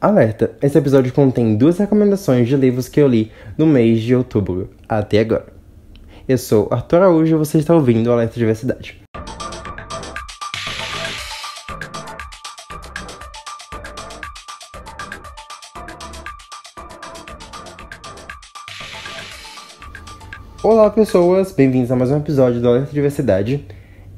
Alerta! Esse episódio contém duas recomendações de livros que eu li no mês de outubro até agora. Eu sou Arthur Araújo e você está ouvindo Alerta Diversidade. Olá pessoas, bem-vindos a mais um episódio do Alerta Diversidade.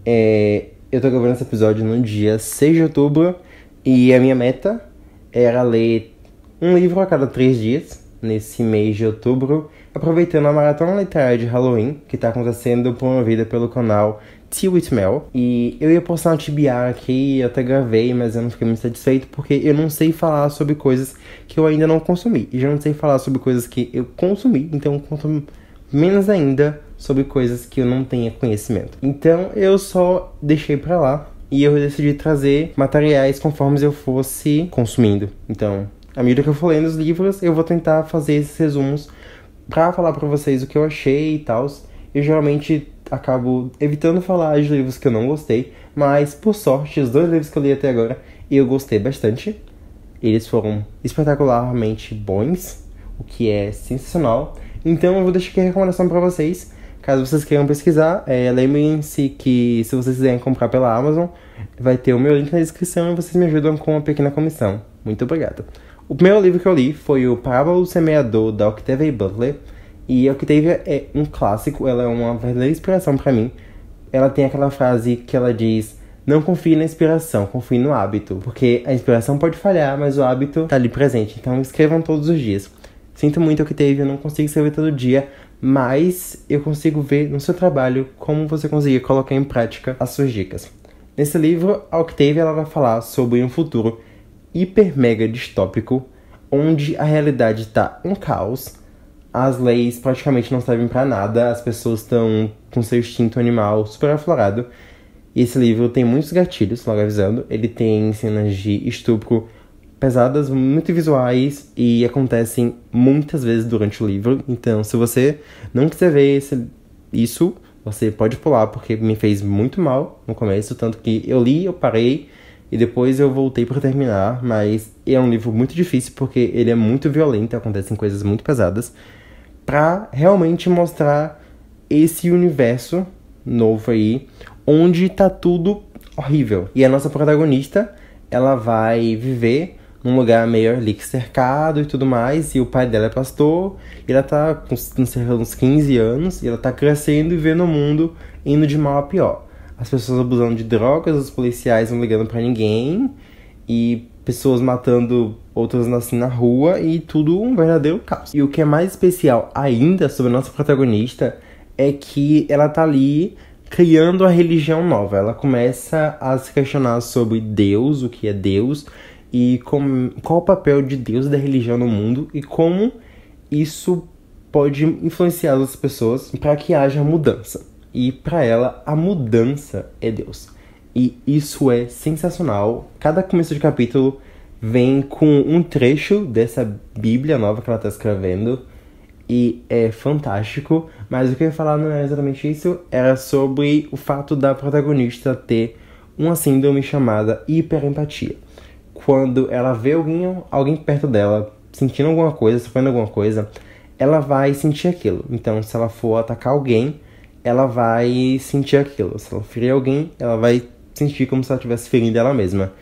É, eu tô gravando esse episódio no dia 6 de outubro e a minha meta era ler um livro a cada três dias, nesse mês de outubro, aproveitando a maratona literária de Halloween, que está acontecendo promovida pelo canal Tea with Mel. E eu ia postar um TBR aqui, eu até gravei, mas eu não fiquei muito satisfeito porque eu não sei falar sobre coisas que eu ainda não consumi. E já não sei falar sobre coisas que eu consumi, então eu conto menos ainda sobre coisas que eu não tenha conhecimento. Então eu só deixei pra lá e eu decidi trazer materiais conforme eu fosse consumindo. Então, à medida que eu for lendo os livros, eu vou tentar fazer esses resumos para falar para vocês o que eu achei e tal. Eu geralmente acabo evitando falar de livros que eu não gostei, mas por sorte, os dois livros que eu li até agora, eu gostei bastante. Eles foram espetacularmente bons, o que é sensacional. Então eu vou deixar aqui a recomendação para vocês Caso vocês queiram pesquisar, é, lembrem-se que se vocês quiserem comprar pela Amazon, vai ter o meu link na descrição e vocês me ajudam com uma pequena comissão. Muito obrigado. O primeiro livro que eu li foi o Parábola do Semeador, da Octavia Butler. E a Octavia é um clássico, ela é uma verdadeira inspiração para mim. Ela tem aquela frase que ela diz: Não confie na inspiração, confie no hábito. Porque a inspiração pode falhar, mas o hábito tá ali presente. Então escrevam todos os dias. Sinto muito Octavia, não consigo escrever todo dia, mas eu consigo ver no seu trabalho como você conseguir colocar em prática as suas dicas. Nesse livro, a Octavia ela vai falar sobre um futuro hiper mega distópico, onde a realidade está um caos, as leis praticamente não servem para nada, as pessoas estão com seu instinto animal super aflorado. E esse livro tem muitos gatilhos, logo avisando. Ele tem cenas de estupro pesadas, muito visuais e acontecem muitas vezes durante o livro. Então, se você não quiser ver esse, isso, você pode pular, porque me fez muito mal no começo. Tanto que eu li, eu parei e depois eu voltei para terminar. Mas é um livro muito difícil porque ele é muito violento, acontecem coisas muito pesadas. Pra realmente mostrar esse universo novo aí, onde tá tudo horrível. E a nossa protagonista, ela vai viver num lugar meio ali que cercado e tudo mais. E o pai dela é pastor, e ela tá com uns 15 anos, e ela tá crescendo e vendo o mundo indo de mal a pior. As pessoas abusando de drogas, os policiais não ligando para ninguém, e pessoas matando outras assim na rua, e tudo um verdadeiro caos. E o que é mais especial ainda sobre a nossa protagonista é que ela tá ali criando a religião nova. Ela começa a se questionar sobre Deus, o que é Deus, e com, qual o papel de Deus e da religião no mundo e como isso pode influenciar as pessoas para que haja mudança. E para ela, a mudança é Deus. E isso é sensacional. Cada começo de capítulo vem com um trecho dessa Bíblia nova que ela está escrevendo. E é fantástico. Mas o que eu ia falar não era exatamente isso. Era sobre o fato da protagonista ter uma síndrome chamada hiperempatia quando ela vê alguém, alguém perto dela sentindo alguma coisa, sofrendo alguma coisa, ela vai sentir aquilo. Então, se ela for atacar alguém, ela vai sentir aquilo. Se ela ferir alguém, ela vai sentir como se ela estivesse ferindo ela mesma.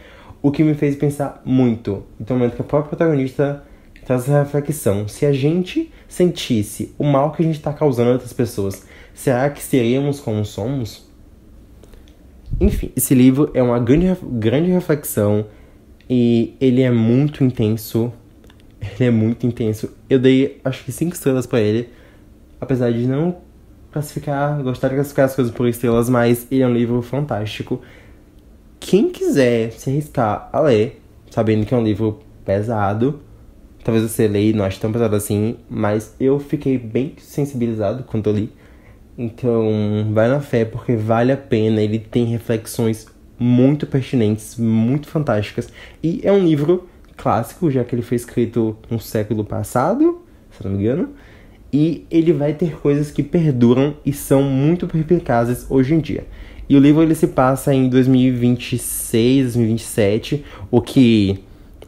O que me fez pensar muito. Então, no momento que a própria protagonista traz essa reflexão. Se a gente sentisse o mal que a gente está causando a outras pessoas, será que seríamos como somos? Enfim, esse livro é uma grande, grande reflexão e ele é muito intenso. Ele é muito intenso. Eu dei acho que 5 estrelas para ele. Apesar de não classificar, gostar de classificar as coisas por estrelas, mas ele é um livro fantástico. Quem quiser se arriscar a ler, sabendo que é um livro pesado, talvez você leia e não ache tão pesado assim, mas eu fiquei bem sensibilizado quando eu li. Então, vai na fé porque vale a pena. Ele tem reflexões muito pertinentes, muito fantásticas. E é um livro clássico, já que ele foi escrito no século passado, se não me engano. E ele vai ter coisas que perduram e são muito perspicazes hoje em dia. E o livro ele se passa em 2026, 2027, o que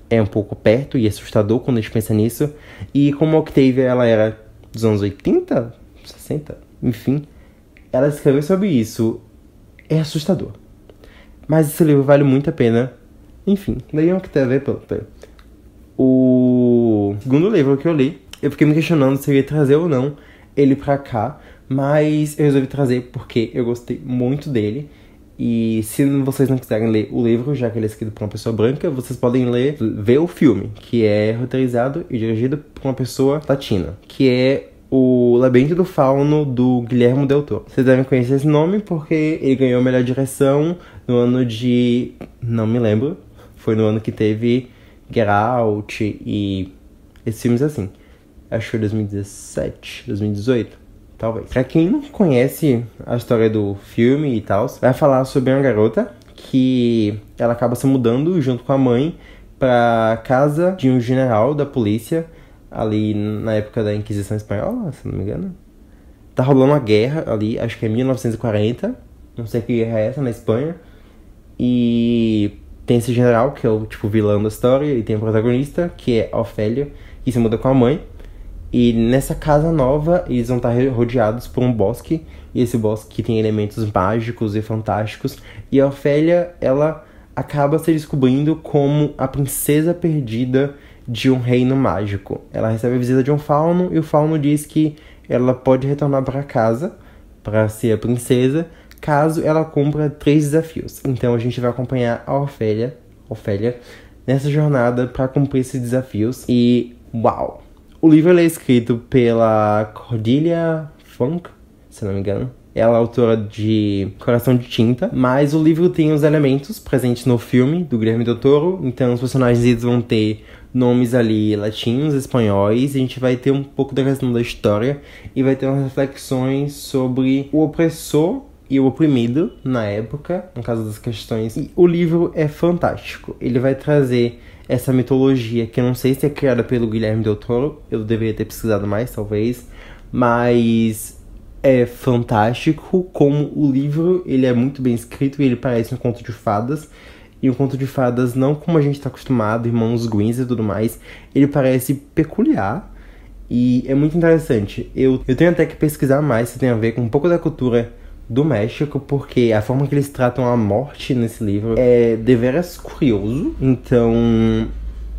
é um pouco perto e assustador quando a gente pensa nisso. E como a Octavia ela era dos anos 80, 60, enfim, ela escreveu sobre isso. É assustador. Mas esse livro vale muito a pena. Enfim, leiam Octavia Butler. O segundo livro que eu li, eu fiquei me questionando se eu ia trazer ou não ele pra cá. Mas eu resolvi trazer porque eu gostei muito dele. E se vocês não quiserem ler o livro, já que ele é escrito por uma pessoa branca, vocês podem ler, ver o filme, que é roteirizado e dirigido por uma pessoa latina, que é o Labirinto do Fauno do Guilherme Del Toro. Vocês devem conhecer esse nome porque ele ganhou a melhor direção no ano de. não me lembro. Foi no ano que teve Get Out e esses filmes assim. Acho que foi 2017, 2018, talvez. Pra quem não conhece a história do filme e tal, vai falar sobre uma garota que ela acaba se mudando junto com a mãe pra casa de um general da polícia ali na época da Inquisição Espanhola, se não me engano. Tá rolando uma guerra ali, acho que é 1940, não sei que guerra é essa, na Espanha. E tem esse general, que é o tipo vilão da história, e tem o protagonista, que é Ofélia, que se muda com a mãe. E nessa casa nova, eles vão estar rodeados por um bosque, e esse bosque tem elementos mágicos e fantásticos. E a Ofélia, ela acaba se descobrindo como a princesa perdida de um reino mágico. Ela recebe a visita de um fauno e o fauno diz que ela pode retornar para casa para ser a princesa caso ela cumpra três desafios. Então a gente vai acompanhar a Ofélia, Ofélia nessa jornada para cumprir esses desafios e uau! O livro é escrito pela Cordelia Funk, se não me engano. Ela é autora de Coração de Tinta, mas o livro tem os elementos presentes no filme do Guilherme Del Toro, então os personagens vão ter nomes ali latinos, espanhóis, a gente vai ter um pouco da questão da história e vai ter umas reflexões sobre o opressor e o oprimido na época, no caso das questões. E o livro é fantástico. Ele vai trazer essa mitologia que eu não sei se é criada pelo Guilherme Del Toro, eu deveria ter pesquisado mais, talvez, mas é fantástico como o livro ele é muito bem escrito ele parece um conto de fadas e um conto de fadas não como a gente está acostumado, irmãos Greens e tudo mais. Ele parece peculiar e é muito interessante. Eu, eu tenho até que pesquisar mais se tem a ver com um pouco da cultura do México, porque a forma que eles tratam a morte nesse livro é deveras curioso. Então,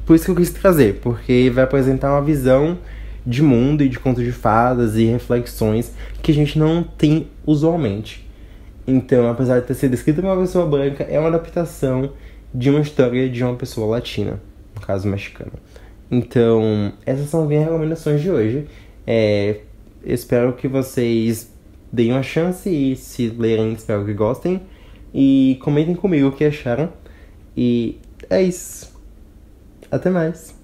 por isso que eu quis trazer, porque vai apresentar uma visão de mundo e de conto de fadas e reflexões que a gente não tem usualmente. Então, apesar de ter sido escrita por uma pessoa branca, é uma adaptação de uma história de uma pessoa latina, no caso mexicana. Então, essas são as minhas recomendações de hoje. É, espero que vocês deem uma chance e se lerem, espero que gostem. E comentem comigo o que acharam. E é isso. Até mais.